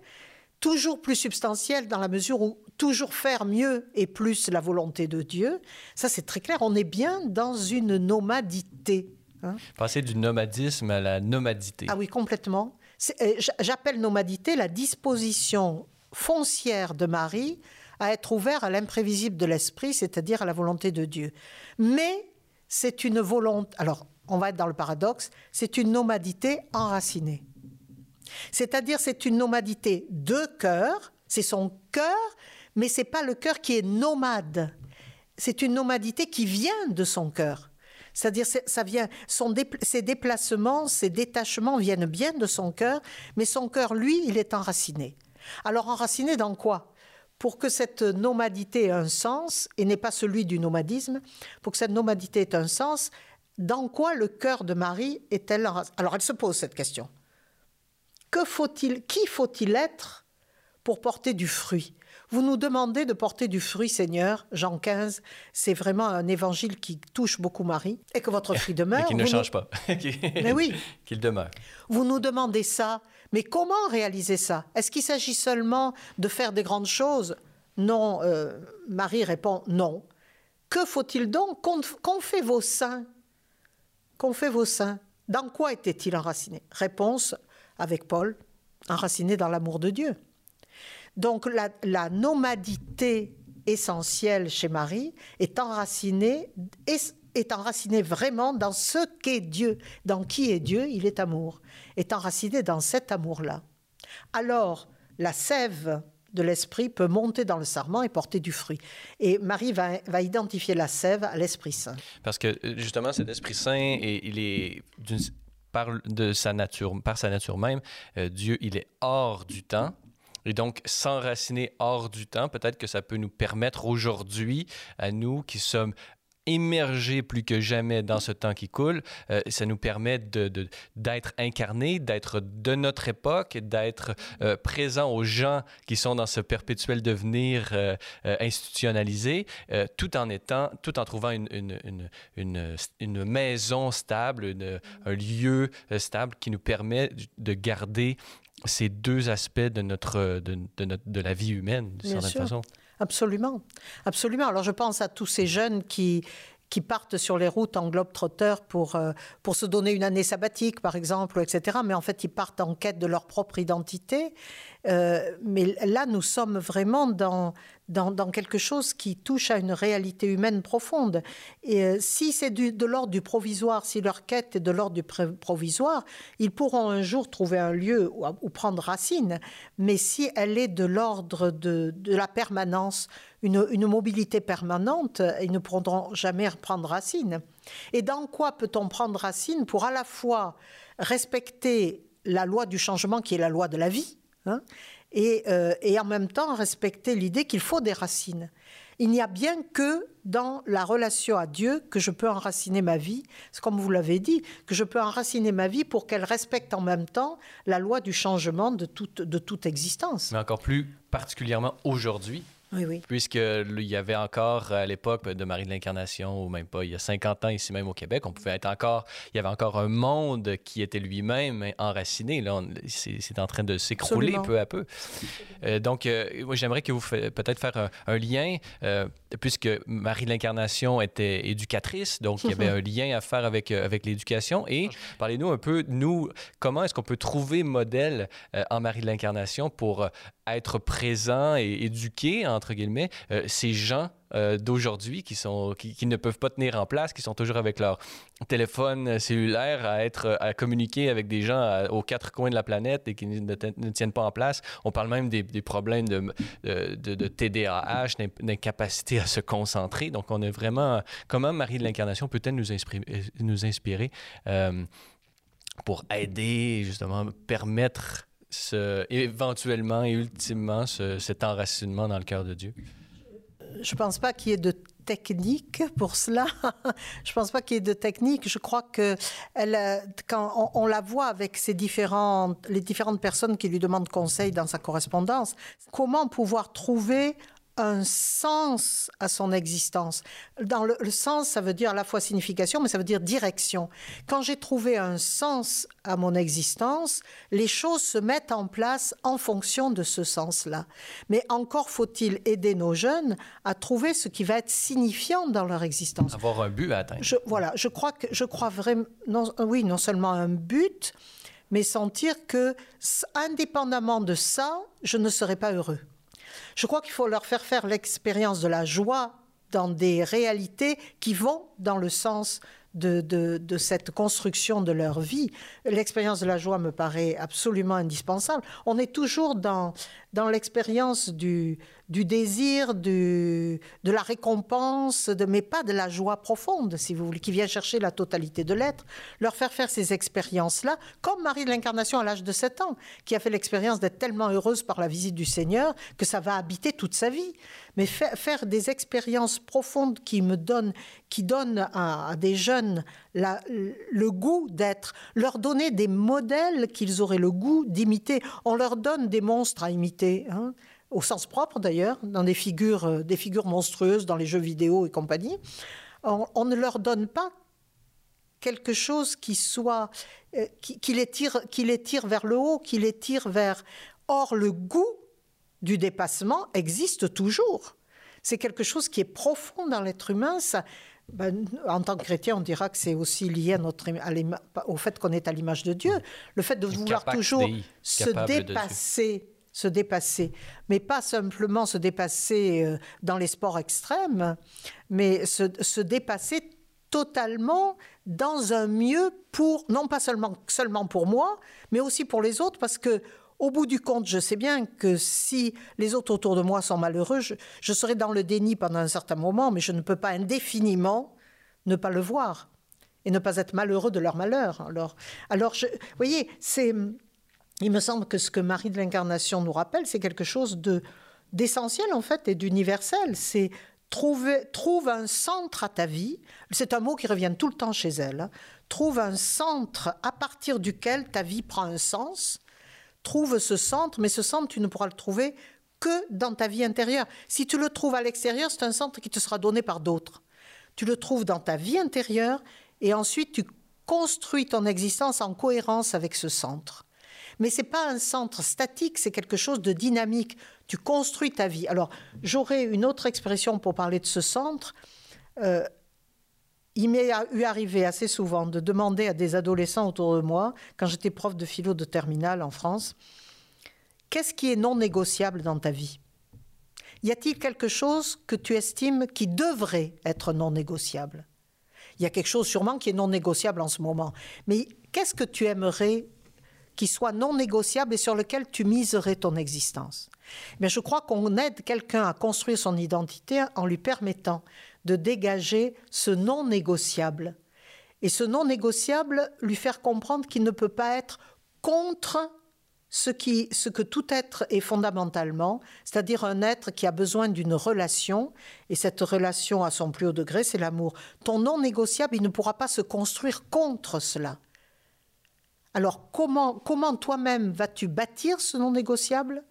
toujours plus substantielle dans la mesure où toujours faire mieux et plus la volonté de Dieu, ça c'est très clair, on est bien dans une nomadité. Hein. Passer du nomadisme à la nomadité. Ah oui, complètement. Euh, j'appelle nomadité la disposition foncière de Marie à être ouvert à l'imprévisible de l'esprit, c'est-à-dire à la volonté de Dieu. Mais c'est une volonté. Alors, on va être dans le paradoxe, c'est une nomadité enracinée. C'est-à-dire, c'est une nomadité de cœur, C'est son cœur, mais c'est pas le cœur qui est nomade. C'est une nomadité qui vient de son cœur. C'est-à-dire, ça vient, ses déplacements, ses détachements viennent bien de son cœur, mais son cœur, lui, il est enraciné. Alors, enraciné dans quoi? Pour que cette nomadité ait un sens, et n'est pas celui du nomadisme, pour que cette nomadité ait un sens, dans quoi le cœur de Marie est-elle Alors, elle se pose cette question. Qui faut-il être pour porter du fruit? Vous nous demandez de porter du fruit, Seigneur. Jean 15, c'est vraiment un évangile qui touche beaucoup Marie. Et que votre fruit demeure. Et qui ne change pas. mais oui. Qu'il demeure. Vous nous demandez ça. Mais comment réaliser ça? Est-ce qu'il s'agit seulement de faire des grandes choses? Non. Euh, Marie répond non. Que faut-il donc Qu'ont fait vos saints? Qu'ont fait vos saints? Dans quoi étaient-ils enracinés Réponse avec Paul enracinés dans l'amour de Dieu. Donc la, nomadité essentielle chez Marie est enracinée, est, vraiment dans ce qu'est Dieu. Dans qui est Dieu Il est amour. Est enracinée dans cet amour-là. Alors, la sève de l'Esprit peut monter dans le sarment et porter du fruit. Et Marie va, identifier la sève à l'Esprit Saint. Parce que justement, cet Esprit Saint, il est par, de sa nature, par sa nature même, euh, Dieu, il est hors du temps. Et donc, s'enraciner hors du temps, peut-être que ça peut nous permettre aujourd'hui, à nous qui sommes émergés plus que jamais dans ce temps qui coule. Euh, ça nous permet d'être de, d'être incarnés, d'être de notre époque, d'être euh, présents aux gens qui sont dans ce perpétuel devenir euh, institutionnalisé, tout en étant, tout en trouvant une, une, une maison stable, un lieu stable qui nous permet de garder ces deux aspects de notre de, de, de la vie humaine, d'une certaine façon. Absolument, absolument. Alors je pense à tous ces jeunes qui qui partent sur les routes en globe-trotteur pour, euh, pour se donner une année sabbatique, par exemple, etc. Mais en fait, ils partent en quête de leur propre identité. Euh, mais là, nous sommes vraiment dans, dans, quelque chose qui touche à une réalité humaine profonde. Et euh, si c'est de l'ordre du provisoire, si leur quête est de l'ordre du provisoire, ils pourront un jour trouver un lieu où, prendre racine. Mais si elle est de l'ordre de, la permanence, une, une mobilité permanente, ils ne pourront jamais prendre racine. Et dans quoi peut-on prendre racine pour à la fois respecter la loi du changement qui est la loi de la vie, hein, et, euh, et, en même temps respecter l'idée qu'il faut des racines. Il n'y a bien que dans la relation à Dieu que je peux enraciner ma vie, c'est comme vous l'avez dit, que je peux enraciner ma vie pour qu'elle respecte en même temps la loi du changement de toute, de toute existence. Mais encore plus particulièrement aujourd'hui, oui, oui. Puisqu'il y avait encore à l'époque de Marie de l'Incarnation, ou même pas, il y a 50 ans ici même au Québec, on pouvait être encore, il y avait encore un monde qui était lui-même enraciné. Là, c'est en train de s'écrouler peu à peu. Euh, donc, euh, moi, j'aimerais que vous peut-être faire un, lien, euh, puisque Marie de l'Incarnation était éducatrice, donc il y avait un lien à faire avec, avec l'éducation. Et parlez-nous un peu, nous, comment est-ce qu'on peut trouver modèle en Marie de l'Incarnation pour être présent et éduquer, entre guillemets, euh, ces gens euh, d'aujourd'hui qui, qui, ne peuvent pas tenir en place, qui sont toujours avec leur téléphone cellulaire à, être, à communiquer avec des gens aux quatre coins de la planète et qui ne, tiennent pas en place. On parle même des, des problèmes de, de, TDAH, d'incapacité à se concentrer. Donc, on est vraiment... Comment Marie de l'Incarnation peut-elle nous, nous inspirer euh, pour aider, justement, permettre éventuellement et ultimement cet enracinement dans le cœur de Dieu? Je ne pense pas qu'il y ait de technique pour cela. je pense pas qu'il y ait de technique. Je crois que quand on, la voit avec les différentes personnes qui lui demandent conseil dans sa correspondance, comment pouvoir trouver un sens à son existence. Dans le, sens, ça veut dire à la fois signification, mais ça veut dire direction. Quand j'ai trouvé un sens à mon existence, les choses se mettent en place en fonction de ce sens-là. Mais encore faut-il aider nos jeunes à trouver ce qui va être signifiant dans leur existence. Avoir un but à atteindre. Je, voilà, je crois que je crois vraiment, non, oui, non seulement un but, mais sentir que, indépendamment de ça, je ne serai pas heureux. Je crois qu'il faut leur faire faire l'expérience de la joie dans des réalités qui vont dans le sens de, cette construction de leur vie. L'expérience de la joie me paraît absolument indispensable. On est toujours dans l'expérience du, du désir, de la récompense, de, mais pas de la joie profonde, si vous voulez, qui vient chercher la totalité de l'être. Leur faire faire ces expériences-là, comme Marie de l'Incarnation à l'âge de 7 ans, qui a fait l'expérience d'être tellement heureuse par la visite du Seigneur que ça va habiter toute sa vie. Mais faire, des expériences profondes qui me donnent, qui donnent à, des jeunes le goût d'être, leur donner des modèles qu'ils auraient le goût d'imiter. On leur donne des monstres à imiter. Hein, au sens propre d'ailleurs, dans des figures, euh, des figures monstrueuses dans les jeux vidéo et compagnie. On, on ne leur donne pas quelque chose qui soit euh, qui, qui, les tire, qui les tire vers le haut, qui les tire vers. Or, le goût du dépassement existe toujours. C'est quelque chose qui est profond dans l'être humain. Ça, ben, en tant que chrétien, on dira que c'est aussi lié à notre, à au fait qu'on est à l'image de Dieu. Le fait de vouloir toujours se dépasser, se dépasser, mais pas simplement se dépasser euh, dans les sports extrêmes, mais se, se dépasser totalement dans un mieux pour, non pas seulement, seulement pour moi, mais aussi pour les autres, parce que au bout du compte, je sais bien que si les autres autour de moi sont malheureux, je, serai dans le déni pendant un certain moment, mais je ne peux pas indéfiniment ne pas le voir et ne pas être malheureux de leur malheur. Alors, alors vous voyez, c'est, il me semble que ce que Marie de l'Incarnation nous rappelle, c'est quelque chose de d'essentiel en fait et d'universel. C'est trouver, trouve un centre à ta vie. C'est un mot qui revient tout le temps chez elle. Hein. Trouve un centre à partir duquel ta vie prend un sens trouve ce centre, mais ce centre, tu ne pourras le trouver que dans ta vie intérieure. Si tu le trouves à l'extérieur, c'est un centre qui te sera donné par d'autres. Tu le trouves dans ta vie intérieure et ensuite tu construis ton existence en cohérence avec ce centre. Mais c'est pas un centre statique, c'est quelque chose de dynamique. Tu construis ta vie. Alors, j'aurais une autre expression pour parler de ce centre. Euh, il m'est eu arrivé assez souvent de demander à des adolescents autour de moi, quand j'étais prof de philo de terminale en France, qu'est-ce qui est non négociable dans ta vie? Y a-t-il quelque chose que tu estimes qui devrait être non négociable? Il y a quelque chose sûrement qui est non négociable en ce moment. Mais qu'est-ce que tu aimerais qui soit non négociable et sur lequel tu miserais ton existence. Mais je crois qu'on aide quelqu'un à construire son identité en lui permettant de dégager ce non négociable. Et ce non négociable, lui faire comprendre qu'il ne peut pas être contre ce, qui, ce que tout être est fondamentalement, c'est-à-dire un être qui a besoin d'une relation, et cette relation à son plus haut degré, c'est l'amour. Ton non négociable, il ne pourra pas se construire contre cela. Alors comment, toi-même vas-tu bâtir ce non négociable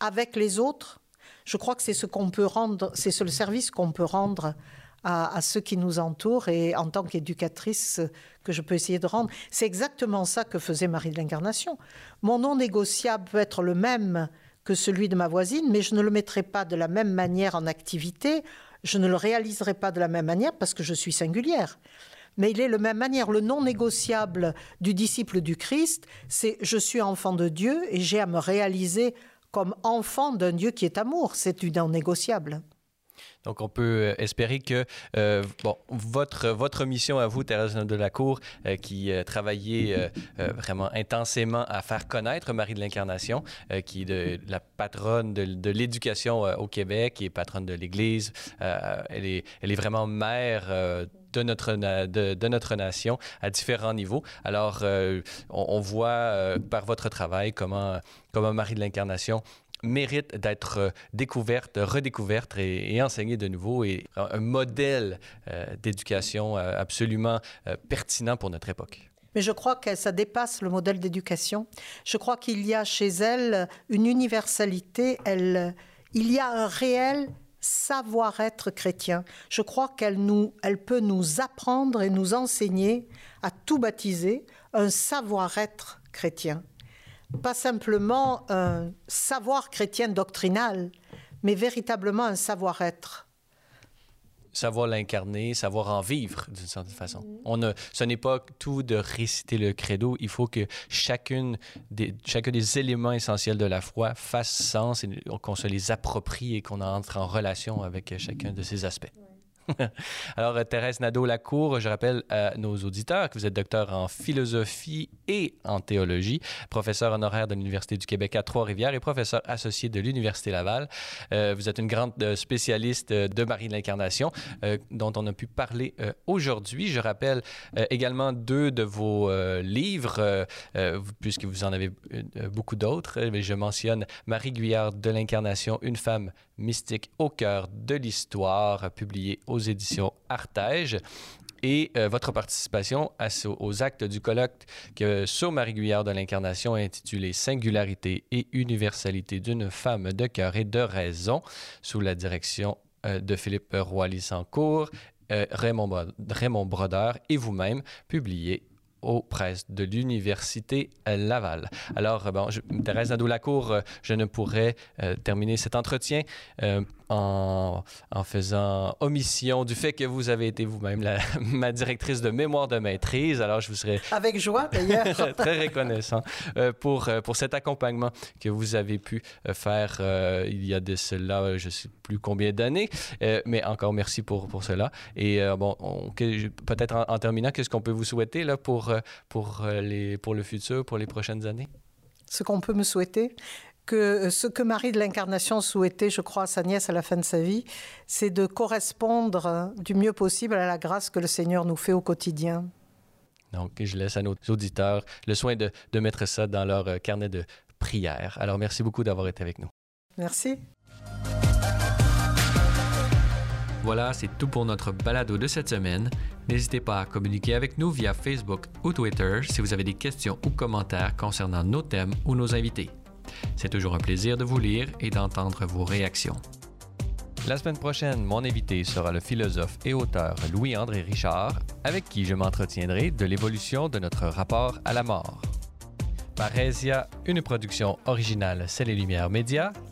avec les autres? Je crois que c'est ce qu'on peut rendre, c'est le service qu'on peut rendre à, à, ceux qui nous entourent et en tant qu'éducatrice que je peux essayer de rendre. C'est exactement ça que faisait Marie de l'Incarnation. Mon non négociable peut être le même que celui de ma voisine, mais je ne le mettrai pas de la même manière en activité, je ne le réaliserai pas de la même manière parce que je suis singulière mais il est de même manière. Le non négociable du disciple du Christ, c'est je suis enfant de Dieu et j'ai à me réaliser comme enfant d'un Dieu qui est amour. C'est du non négociable. Donc, on peut euh, espérer que euh, bon, votre, votre mission à vous, Thérèse de la Cour, euh, qui euh, travaillait euh, vraiment intensément à faire connaître Marie de l'Incarnation, qui est la patronne de, l'éducation au Québec et patronne de l'Église. elle, est, elle est vraiment mère de notre, de, de, notre nation à différents niveaux. Alors, euh, on, voit euh, par votre travail comment, comment Marie de l'Incarnation mérite d'être euh, découverte, redécouverte et, enseignée de nouveau et un modèle d'éducation absolument pertinent pour notre époque. Mais je crois que ça dépasse le modèle d'éducation. Je crois qu'il y a chez elle une universalité. Elle, il y a un réel savoir-être chrétien. Je crois qu'elle peut nous apprendre et nous enseigner à tout baptiser un savoir-être chrétien. Pas simplement un savoir chrétien doctrinal, mais véritablement un savoir-être savoir l'incarner, savoir en vivre d'une certaine façon. Mm -hmm. On a, ce n'est pas tout de réciter le credo, il faut que chacune des, chacun des éléments essentiels de la foi fasse sens et qu'on se les approprie et qu'on entre en relation avec chacun de ces aspects. Alors, Thérèse Nadeau-Lacour, je rappelle à nos auditeurs que vous êtes docteur en philosophie et en théologie, professeur honoraire de l'Université du Québec à Trois-Rivières et professeur associé de l'Université Laval. Euh, vous êtes une grande euh, spécialiste euh, de Marie de l'Incarnation dont on a pu parler aujourd'hui. Je rappelle également deux de vos livres, puisque vous en avez beaucoup d'autres. Je mentionne Marie Guyard de l'Incarnation, une femme mystique au cœur de l'histoire, publié aux éditions Artege. Et euh, votre participation aux actes du colloque que sur Marie Guyard de l'Incarnation intitulé Singularité et universalité d'une femme de cœur et de raison sous la direction euh, de Philippe Roy-Lissancourt, euh, Raymond, Raymond Brodeur et vous-même, publié aux presses de l'Université Laval. Alors, bon, je, Thérèse Nadeau-Lacour, je ne pourrais terminer cet entretien en, en, faisant omission du fait que vous avez été vous-même ma directrice de mémoire de maîtrise. Alors, je vous serais... Avec joie, d'ailleurs. très reconnaissant euh, pour, euh, pour cet accompagnement que vous avez pu euh, faire il y a de cela, je ne sais plus combien d'années, mais encore merci pour, pour cela. Et bon, peut-être en, en, terminant, qu'est-ce qu'on peut vous souhaiter là, pour, pour, les, pour le futur, pour les prochaines années? Ce qu'on peut me souhaiter, que ce que Marie de l'Incarnation souhaitait, je crois, à sa nièce à la fin de sa vie, c'est de correspondre du mieux possible à la grâce que le Seigneur nous fait au quotidien. Donc, je laisse à nos auditeurs le soin de, de mettre ça dans leur euh, carnet de prière. Alors, merci beaucoup d'avoir été avec nous. Merci. Voilà, c'est tout pour notre balado de cette semaine. N'hésitez pas à communiquer avec nous via Facebook ou Twitter si vous avez des questions ou commentaires concernant nos thèmes ou nos invités. C'est toujours un plaisir de vous lire et d'entendre vos réactions. La semaine prochaine, mon invité sera le philosophe et auteur Louis-André Richard, avec qui je m'entretiendrai de l'évolution de notre rapport à la mort. Parésia, une production originale C'est les Lumières Média.